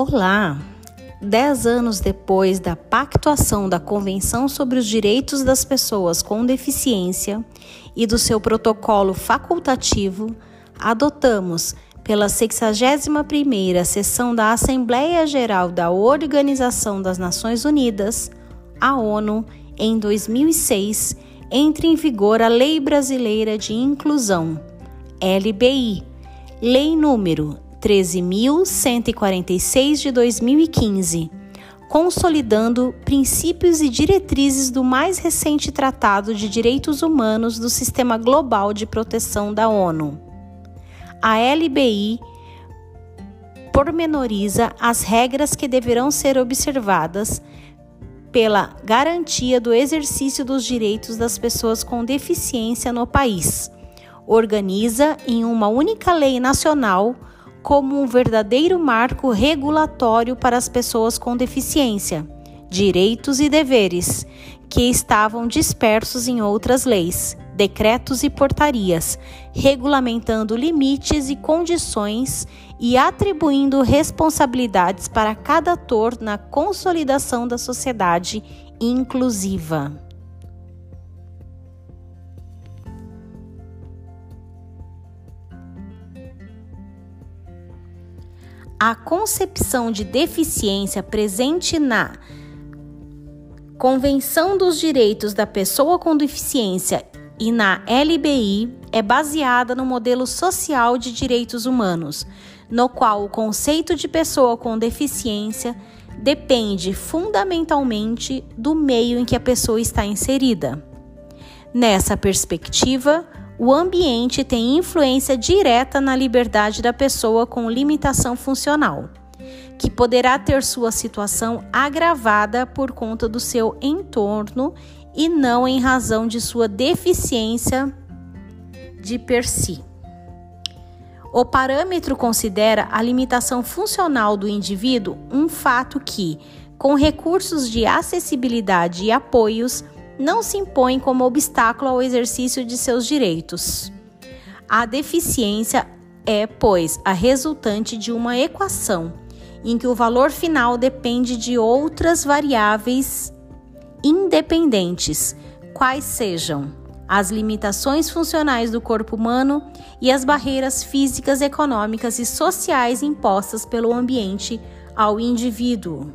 Olá! Dez anos depois da pactuação da Convenção sobre os Direitos das Pessoas com Deficiência e do seu protocolo facultativo, adotamos, pela 61ª sessão da Assembleia Geral da Organização das Nações Unidas, a ONU, em 2006, entre em vigor a Lei Brasileira de Inclusão, LBI, Lei número 13.146 de 2015, consolidando princípios e diretrizes do mais recente Tratado de Direitos Humanos do Sistema Global de Proteção da ONU. A LBI pormenoriza as regras que deverão ser observadas pela garantia do exercício dos direitos das pessoas com deficiência no país. Organiza em uma única lei nacional como um verdadeiro marco regulatório para as pessoas com deficiência, direitos e deveres, que estavam dispersos em outras leis, decretos e portarias, regulamentando limites e condições e atribuindo responsabilidades para cada ator na consolidação da sociedade inclusiva. A concepção de deficiência presente na Convenção dos Direitos da Pessoa com Deficiência e na LBI é baseada no modelo social de direitos humanos, no qual o conceito de pessoa com deficiência depende fundamentalmente do meio em que a pessoa está inserida. Nessa perspectiva, o ambiente tem influência direta na liberdade da pessoa com limitação funcional, que poderá ter sua situação agravada por conta do seu entorno e não em razão de sua deficiência de per si. O parâmetro considera a limitação funcional do indivíduo um fato que, com recursos de acessibilidade e apoios, não se impõe como obstáculo ao exercício de seus direitos. A deficiência é, pois, a resultante de uma equação em que o valor final depende de outras variáveis independentes, quais sejam as limitações funcionais do corpo humano e as barreiras físicas, econômicas e sociais impostas pelo ambiente ao indivíduo.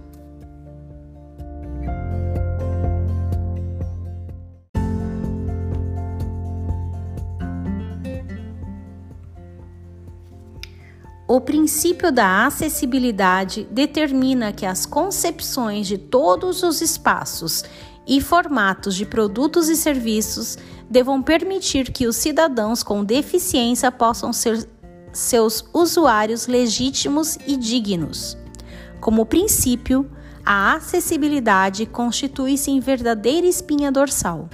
O princípio da acessibilidade determina que as concepções de todos os espaços e formatos de produtos e serviços devam permitir que os cidadãos com deficiência possam ser seus usuários legítimos e dignos. Como princípio, a acessibilidade constitui-se em verdadeira espinha dorsal,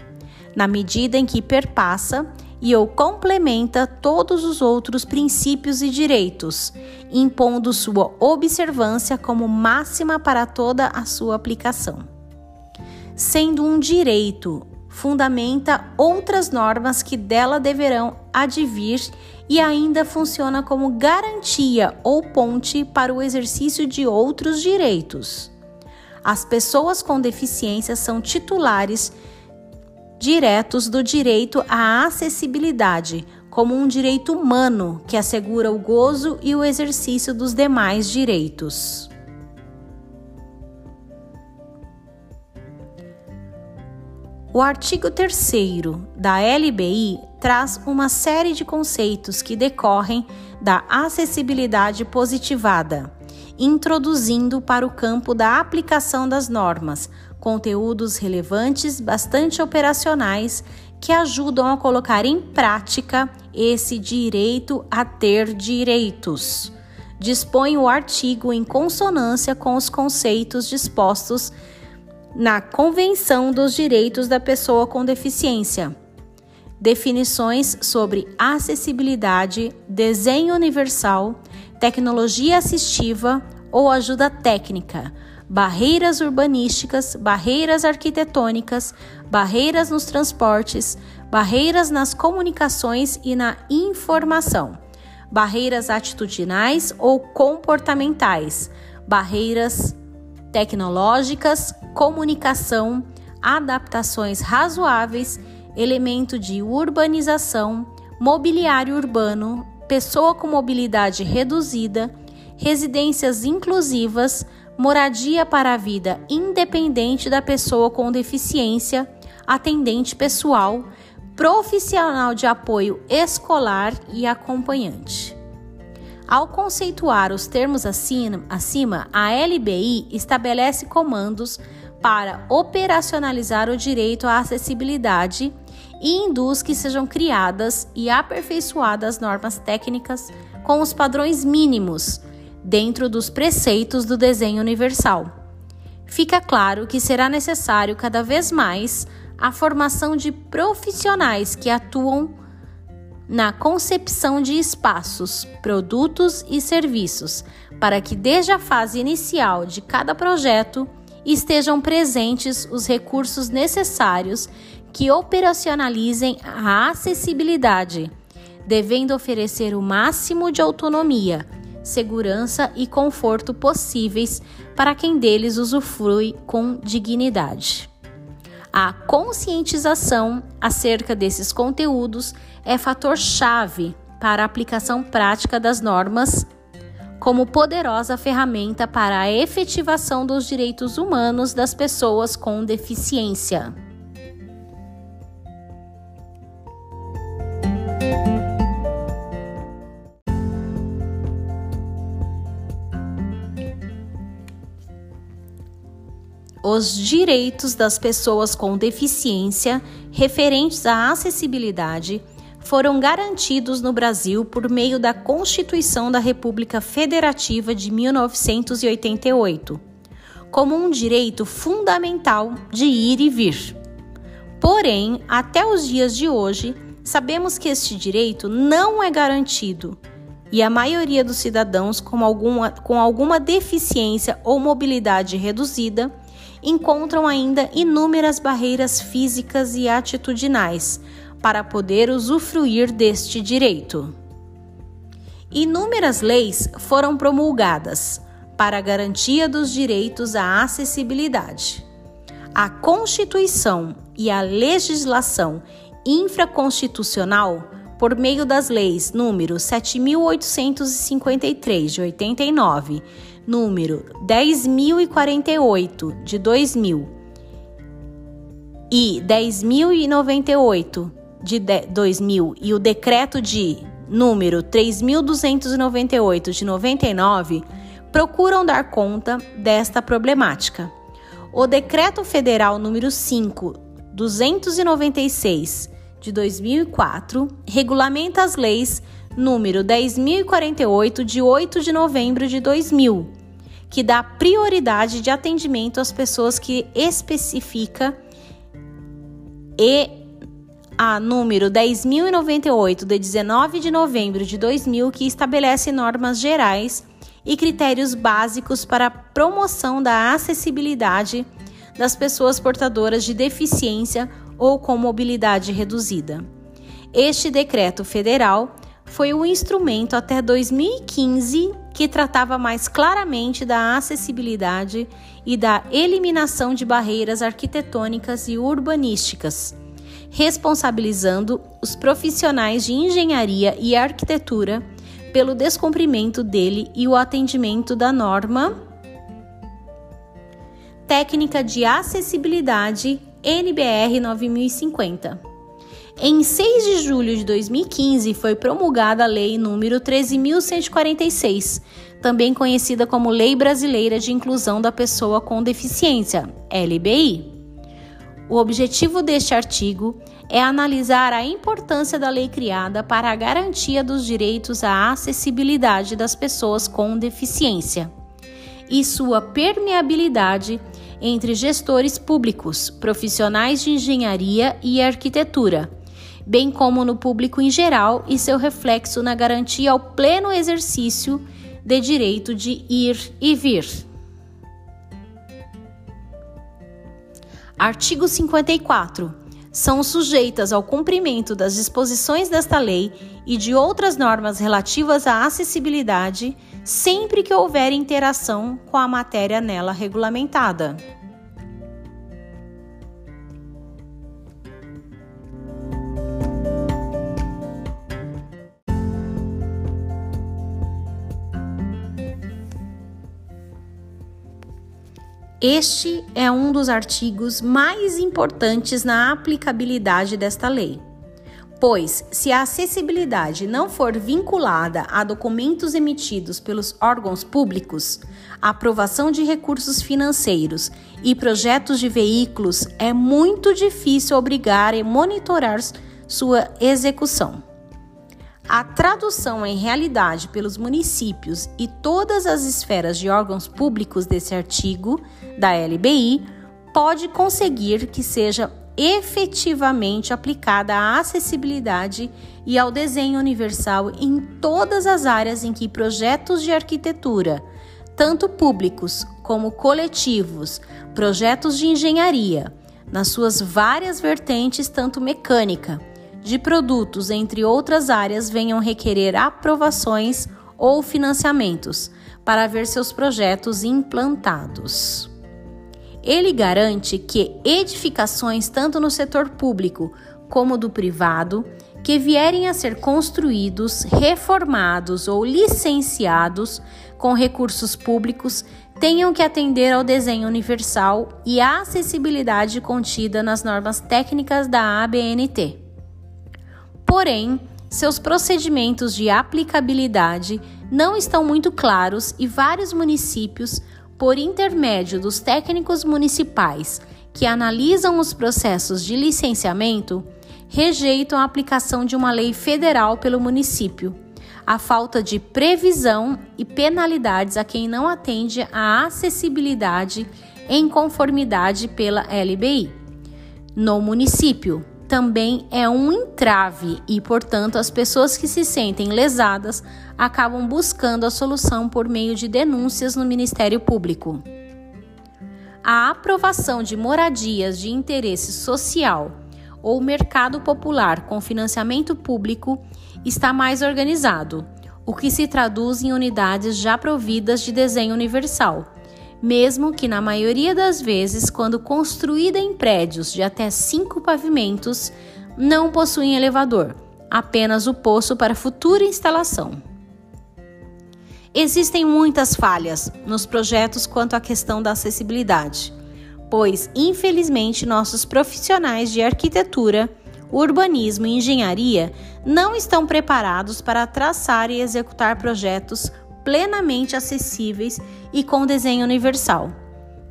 na medida em que perpassa e ou complementa todos os outros princípios e direitos, impondo sua observância como máxima para toda a sua aplicação. Sendo um direito, fundamenta outras normas que dela deverão advir e ainda funciona como garantia ou ponte para o exercício de outros direitos. As pessoas com deficiência são titulares diretos do direito à acessibilidade, como um direito humano que assegura o gozo e o exercício dos demais direitos. O artigo 3 da LBI traz uma série de conceitos que decorrem da acessibilidade positivada, introduzindo para o campo da aplicação das normas conteúdos relevantes, bastante operacionais, que ajudam a colocar em prática esse direito a ter direitos. Dispõe o artigo em consonância com os conceitos dispostos na Convenção dos Direitos da Pessoa com Deficiência. Definições sobre acessibilidade, desenho universal, tecnologia assistiva ou ajuda técnica barreiras urbanísticas, barreiras arquitetônicas, barreiras nos transportes, barreiras nas comunicações e na informação, barreiras atitudinais ou comportamentais, barreiras tecnológicas, comunicação, adaptações razoáveis, elemento de urbanização, mobiliário urbano, pessoa com mobilidade reduzida, residências inclusivas, moradia para a vida independente da pessoa com deficiência, atendente pessoal, profissional de apoio escolar e acompanhante. Ao conceituar os termos acima, a LBI estabelece comandos para operacionalizar o direito à acessibilidade e induz que sejam criadas e aperfeiçoadas normas técnicas com os padrões mínimos dentro dos preceitos do desenho universal. Fica claro que será necessário cada vez mais a formação de profissionais que atuam na concepção de espaços, produtos e serviços, para que desde a fase inicial de cada projeto estejam presentes os recursos necessários que operacionalizem a acessibilidade, devendo oferecer o máximo de autonomia, segurança e conforto possíveis para quem deles usufrui com dignidade. A conscientização acerca desses conteúdos é fator-chave para a aplicação prática das normas como poderosa ferramenta para a efetivação dos direitos humanos das pessoas com deficiência. Os direitos das pessoas com deficiência referentes à acessibilidade foram garantidos no Brasil por meio da Constituição da República Federativa de 1988, como um direito fundamental de ir e vir. Porém, até os dias de hoje, sabemos que este direito não é garantido e a maioria dos cidadãos com alguma, com alguma deficiência ou mobilidade reduzida encontram ainda inúmeras barreiras físicas e atitudinais para poder usufruir deste direito. Inúmeras leis foram promulgadas para a garantia dos direitos à acessibilidade. A Constituição e a legislação infraconstitucional, por meio das leis número 7853 de 89 número 10.048 de 2000 e 10.098 de 2000 e o decreto de número 3.298 de 99 procuram dar conta desta problemática. O decreto federal número 5 296 de 2004 regulamenta as leis número 10.048 de 8 de novembro de 2000 que dá prioridade de atendimento às pessoas que especifica e a número 10.098 de 19 de novembro de 2000 que estabelece normas gerais e critérios básicos para a promoção da acessibilidade das pessoas portadoras de deficiência ou com mobilidade reduzida. Este decreto federal foi o instrumento até 2015 que tratava mais claramente da acessibilidade e da eliminação de barreiras arquitetônicas e urbanísticas, responsabilizando os profissionais de engenharia e arquitetura pelo descumprimento dele e o atendimento da norma técnica de acessibilidade NBR 9050. Em 6 de julho de 2015 foi promulgada a Lei número 13146, também conhecida como Lei Brasileira de Inclusão da Pessoa com Deficiência, LBI. O objetivo deste artigo é analisar a importância da lei criada para a garantia dos direitos à acessibilidade das pessoas com deficiência e sua permeabilidade entre gestores públicos, profissionais de engenharia e arquitetura bem como no público em geral e seu reflexo na garantia ao pleno exercício de direito de ir e vir. Artigo 54. são sujeitas ao cumprimento das disposições desta lei e de outras normas relativas à acessibilidade, sempre que houver interação com a matéria nela regulamentada. Este é um dos artigos mais importantes na aplicabilidade desta lei. Pois, se a acessibilidade não for vinculada a documentos emitidos pelos órgãos públicos, a aprovação de recursos financeiros e projetos de veículos, é muito difícil obrigar e monitorar sua execução. A tradução em realidade pelos municípios e todas as esferas de órgãos públicos desse artigo da LBI pode conseguir que seja efetivamente aplicada à acessibilidade e ao desenho universal em todas as áreas em que projetos de arquitetura, tanto públicos como coletivos, projetos de engenharia, nas suas várias vertentes, tanto mecânica, de produtos, entre outras áreas, venham requerer aprovações ou financiamentos para ver seus projetos implantados. Ele garante que edificações, tanto no setor público como do privado, que vierem a ser construídos, reformados ou licenciados com recursos públicos tenham que atender ao desenho universal e à acessibilidade contida nas normas técnicas da ABNT. Porém, seus procedimentos de aplicabilidade não estão muito claros e vários municípios, por intermédio dos técnicos municipais que analisam os processos de licenciamento, rejeitam a aplicação de uma lei federal pelo município, a falta de previsão e penalidades a quem não atende à acessibilidade em conformidade pela LBI. No município, também é um entrave e, portanto, as pessoas que se sentem lesadas acabam buscando a solução por meio de denúncias no Ministério Público. A aprovação de moradias de interesse social ou mercado popular com financiamento público está mais organizado, o que se traduz em unidades já providas de desenho universal mesmo que na maioria das vezes, quando construída em prédios de até cinco pavimentos, não possuem elevador, apenas o poço para futura instalação. Existem muitas falhas nos projetos quanto à questão da acessibilidade, pois, infelizmente, nossos profissionais de arquitetura, urbanismo e engenharia não estão preparados para traçar e executar projetos plenamente acessíveis e com desenho universal.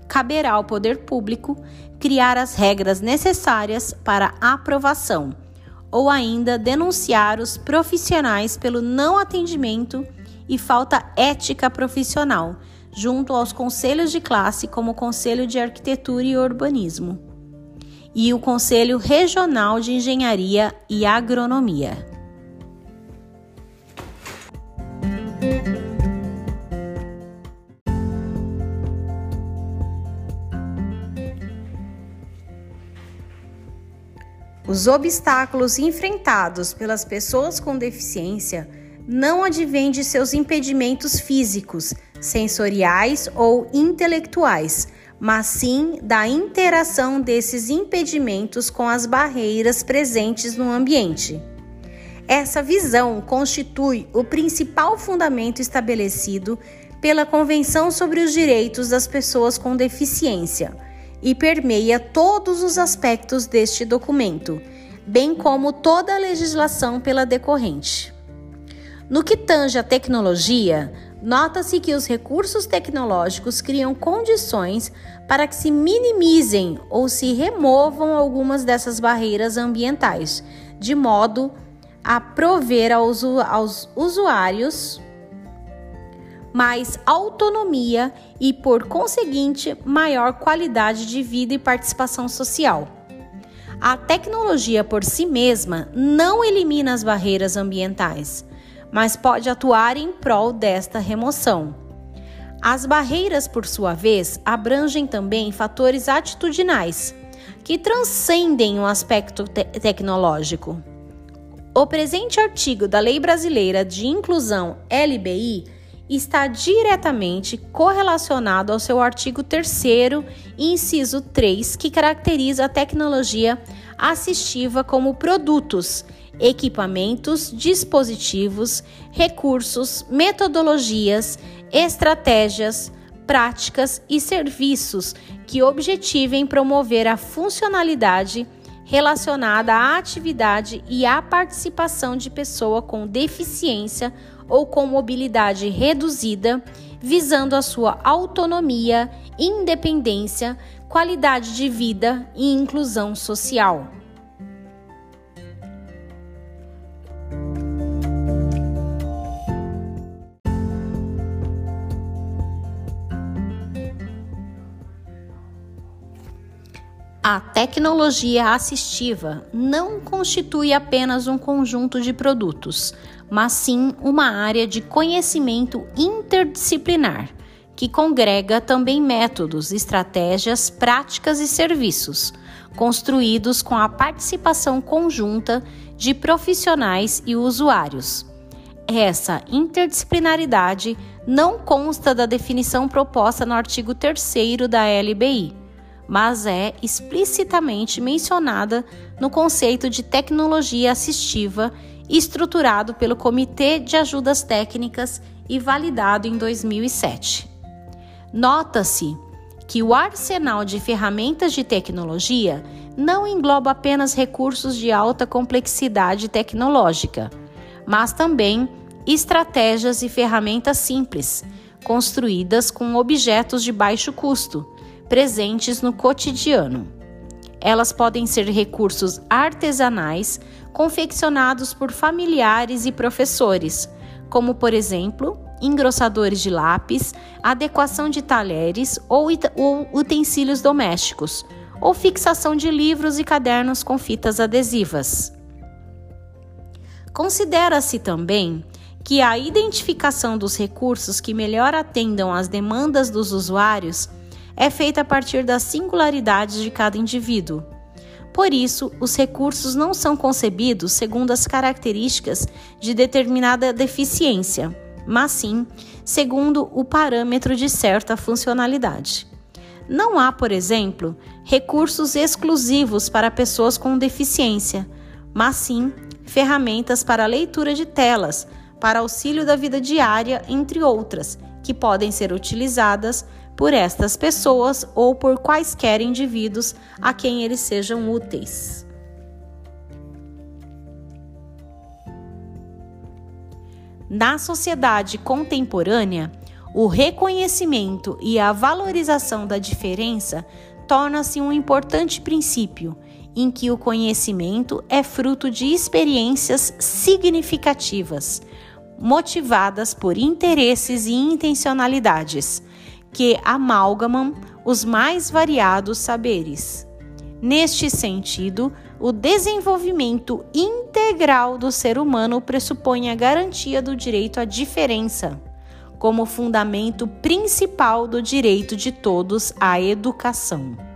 Caberá ao poder público criar as regras necessárias para aprovação ou ainda denunciar os profissionais pelo não atendimento e falta ética profissional, junto aos conselhos de classe, como o Conselho de Arquitetura e Urbanismo e o Conselho Regional de Engenharia e Agronomia. Os obstáculos enfrentados pelas pessoas com deficiência não advêm de seus impedimentos físicos, sensoriais ou intelectuais, mas sim da interação desses impedimentos com as barreiras presentes no ambiente. Essa visão constitui o principal fundamento estabelecido pela Convenção sobre os Direitos das Pessoas com Deficiência e permeia todos os aspectos deste documento, bem como toda a legislação pela decorrente. No que tange à tecnologia, nota-se que os recursos tecnológicos criam condições para que se minimizem ou se removam algumas dessas barreiras ambientais, de modo a prover aos, aos usuários mais autonomia e, por conseguinte, maior qualidade de vida e participação social. A tecnologia por si mesma não elimina as barreiras ambientais, mas pode atuar em prol desta remoção. As barreiras, por sua vez, abrangem também fatores atitudinais, que transcendem o aspecto te tecnológico. O presente artigo da Lei Brasileira de Inclusão LBI está diretamente correlacionado ao seu artigo 3, inciso 3, que caracteriza a tecnologia assistiva como produtos, equipamentos, dispositivos, recursos, metodologias, estratégias, práticas e serviços que objetivem promover a funcionalidade relacionada à atividade e à participação de pessoa com deficiência ou com mobilidade reduzida, visando a sua autonomia, independência, qualidade de vida e inclusão social. A tecnologia assistiva não constitui apenas um conjunto de produtos, mas sim uma área de conhecimento interdisciplinar, que congrega também métodos, estratégias, práticas e serviços, construídos com a participação conjunta de profissionais e usuários. Essa interdisciplinaridade não consta da definição proposta no artigo 3 da LBI mas é explicitamente mencionada no conceito de tecnologia assistiva estruturado pelo Comitê de Ajudas Técnicas e validado em 2007. Nota-se que o arsenal de ferramentas de tecnologia não engloba apenas recursos de alta complexidade tecnológica, mas também estratégias e ferramentas simples, construídas com objetos de baixo custo presentes no cotidiano. Elas podem ser recursos artesanais confeccionados por familiares e professores, como, por exemplo, engrossadores de lápis, adequação de talheres ou, ou utensílios domésticos, ou fixação de livros e cadernos com fitas adesivas. Considera-se também que a identificação dos recursos que melhor atendam às demandas dos usuários é feita a partir das singularidades de cada indivíduo. Por isso, os recursos não são concebidos segundo as características de determinada deficiência, mas sim segundo o parâmetro de certa funcionalidade. Não há, por exemplo, recursos exclusivos para pessoas com deficiência, mas sim ferramentas para leitura de telas, para auxílio da vida diária, entre outras, que podem ser utilizadas por estas pessoas ou por quaisquer indivíduos a quem eles sejam úteis. Na sociedade contemporânea, o reconhecimento e a valorização da diferença torna-se um importante princípio, em que o conhecimento é fruto de experiências significativas, motivadas por interesses e intencionalidades que amalgamam os mais variados saberes. Neste sentido, o desenvolvimento integral do ser humano pressupõe a garantia do direito à diferença, como fundamento principal do direito de todos à educação.